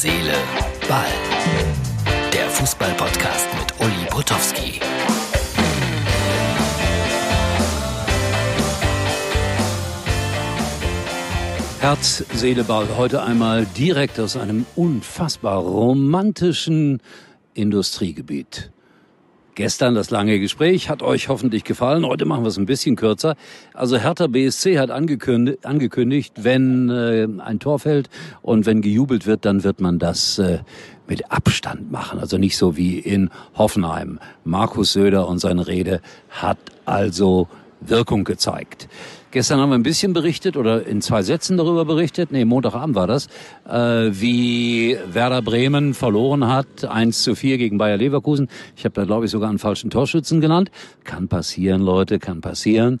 Seele, Ball. Der Fußball-Podcast mit Uli Potowski. Herz, Seele, Ball. Heute einmal direkt aus einem unfassbar romantischen Industriegebiet. Gestern das lange Gespräch hat euch hoffentlich gefallen. Heute machen wir es ein bisschen kürzer. Also Hertha BSC hat angekündigt, angekündigt wenn äh, ein Tor fällt und wenn gejubelt wird, dann wird man das äh, mit Abstand machen. Also nicht so wie in Hoffenheim. Markus Söder und seine Rede hat also Wirkung gezeigt. Gestern haben wir ein bisschen berichtet oder in zwei Sätzen darüber berichtet, nee, Montagabend war das, äh, wie Werder Bremen verloren hat, 1 zu 4 gegen Bayer Leverkusen. Ich habe da, glaube ich, sogar einen falschen Torschützen genannt. Kann passieren, Leute, kann passieren.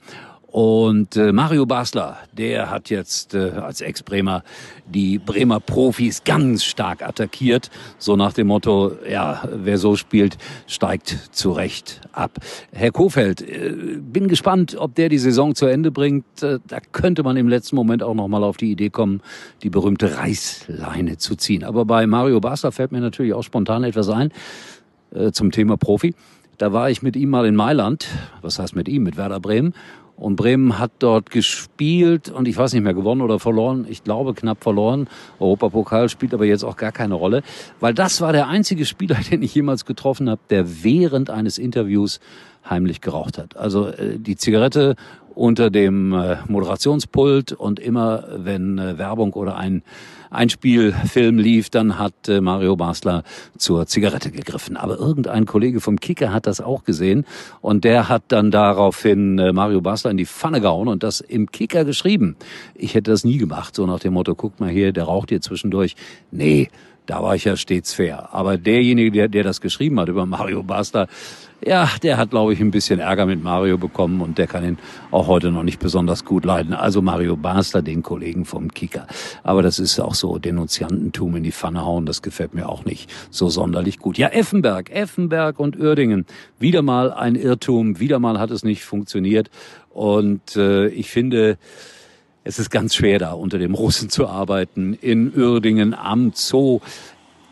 Und äh, Mario Basler, der hat jetzt äh, als Ex-Bremer die Bremer Profis ganz stark attackiert. So nach dem Motto, ja, wer so spielt, steigt zu Recht ab. Herr Kofeld, äh, bin gespannt, ob der die Saison zu Ende bringt. Äh, da könnte man im letzten Moment auch noch mal auf die Idee kommen, die berühmte Reißleine zu ziehen. Aber bei Mario Basler fällt mir natürlich auch spontan etwas ein äh, zum Thema Profi. Da war ich mit ihm mal in Mailand. Was heißt mit ihm? Mit Werder Bremen. Und Bremen hat dort gespielt und ich weiß nicht mehr gewonnen oder verloren. Ich glaube knapp verloren. Europapokal spielt aber jetzt auch gar keine Rolle, weil das war der einzige Spieler, den ich jemals getroffen habe, der während eines Interviews heimlich geraucht hat. Also äh, die Zigarette unter dem äh, Moderationspult und immer wenn äh, Werbung oder ein Einspielfilm lief, dann hat äh, Mario Basler zur Zigarette gegriffen. Aber irgendein Kollege vom Kicker hat das auch gesehen und der hat dann daraufhin Mario Basler in die Pfanne gehauen und das im Kicker geschrieben. Ich hätte das nie gemacht, so nach dem Motto, guck mal hier, der raucht hier zwischendurch. Nee, da war ich ja stets fair. Aber derjenige, der, der das geschrieben hat über Mario Basler, ja, der hat, glaube ich, ein bisschen Ärger mit Mario bekommen und der kann ihn auch heute noch nicht besonders gut leiden. Also Mario Basler, den Kollegen vom Kicker. Aber das ist auch so Denunziantentum in die Pfanne hauen, das gefällt mir auch nicht so sonderlich gut. Ja, Effenberg, Effenberg und Uerdingen. Wieder mal ein Irrtum, wieder mal hat es nicht funktioniert. Und äh, ich finde, es ist ganz schwer da unter dem Russen zu arbeiten. In Uerdingen am Zoo.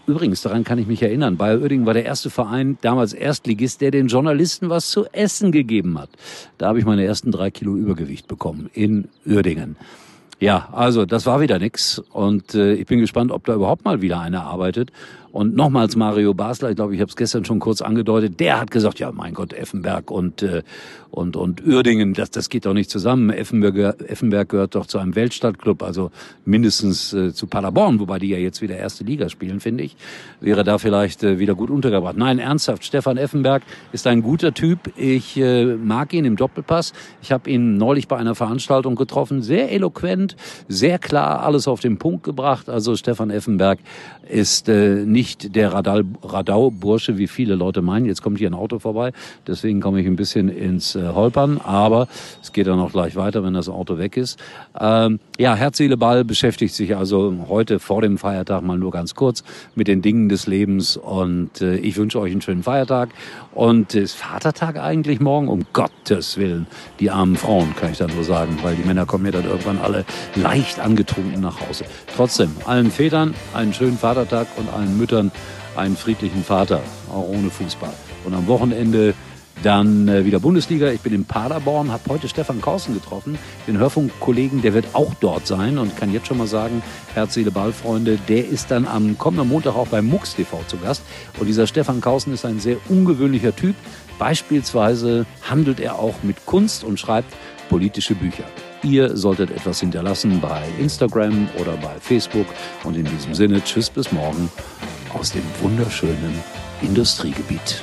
Übrigens, daran kann ich mich erinnern, Bayer Uerdingen war der erste Verein, damals Erstligist, der den Journalisten was zu essen gegeben hat. Da habe ich meine ersten drei Kilo Übergewicht bekommen in Uerdingen. Ja, also das war wieder nix und äh, ich bin gespannt, ob da überhaupt mal wieder einer arbeitet. Und nochmals Mario Basler, ich glaube, ich habe es gestern schon kurz angedeutet, der hat gesagt, ja mein Gott, Effenberg und äh, und und Uerdingen, das das geht doch nicht zusammen. Effenberg, Effenberg gehört doch zu einem Weltstadtclub, also mindestens äh, zu Paderborn, wobei die ja jetzt wieder erste Liga spielen, finde ich, wäre da vielleicht äh, wieder gut untergebracht. Nein, ernsthaft, Stefan Effenberg ist ein guter Typ. Ich äh, mag ihn im Doppelpass. Ich habe ihn neulich bei einer Veranstaltung getroffen, sehr eloquent, sehr klar, alles auf den Punkt gebracht. Also Stefan Effenberg ist äh, nicht nicht der Radau-Bursche, wie viele Leute meinen. Jetzt kommt hier ein Auto vorbei, deswegen komme ich ein bisschen ins äh, Holpern, aber es geht dann auch gleich weiter, wenn das Auto weg ist. Ähm, ja, Herz, Ball beschäftigt sich also heute vor dem Feiertag mal nur ganz kurz mit den Dingen des Lebens und äh, ich wünsche euch einen schönen Feiertag und ist Vatertag eigentlich morgen? Um Gottes Willen, die armen Frauen, kann ich dann nur sagen, weil die Männer kommen ja dann irgendwann alle leicht angetrunken nach Hause. Trotzdem, allen Vätern einen schönen Vatertag und allen Müttern einen friedlichen Vater, auch ohne Fußball. Und am Wochenende dann äh, wieder Bundesliga. Ich bin in Paderborn, habe heute Stefan Kausen getroffen, den Hörfunkkollegen, der wird auch dort sein und kann jetzt schon mal sagen, Herz, Seele, Ball, Freunde, der ist dann am kommenden Montag auch beim MUX TV zu Gast. Und dieser Stefan Kausen ist ein sehr ungewöhnlicher Typ. Beispielsweise handelt er auch mit Kunst und schreibt politische Bücher. Ihr solltet etwas hinterlassen bei Instagram oder bei Facebook. Und in diesem Sinne, tschüss bis morgen aus dem wunderschönen Industriegebiet.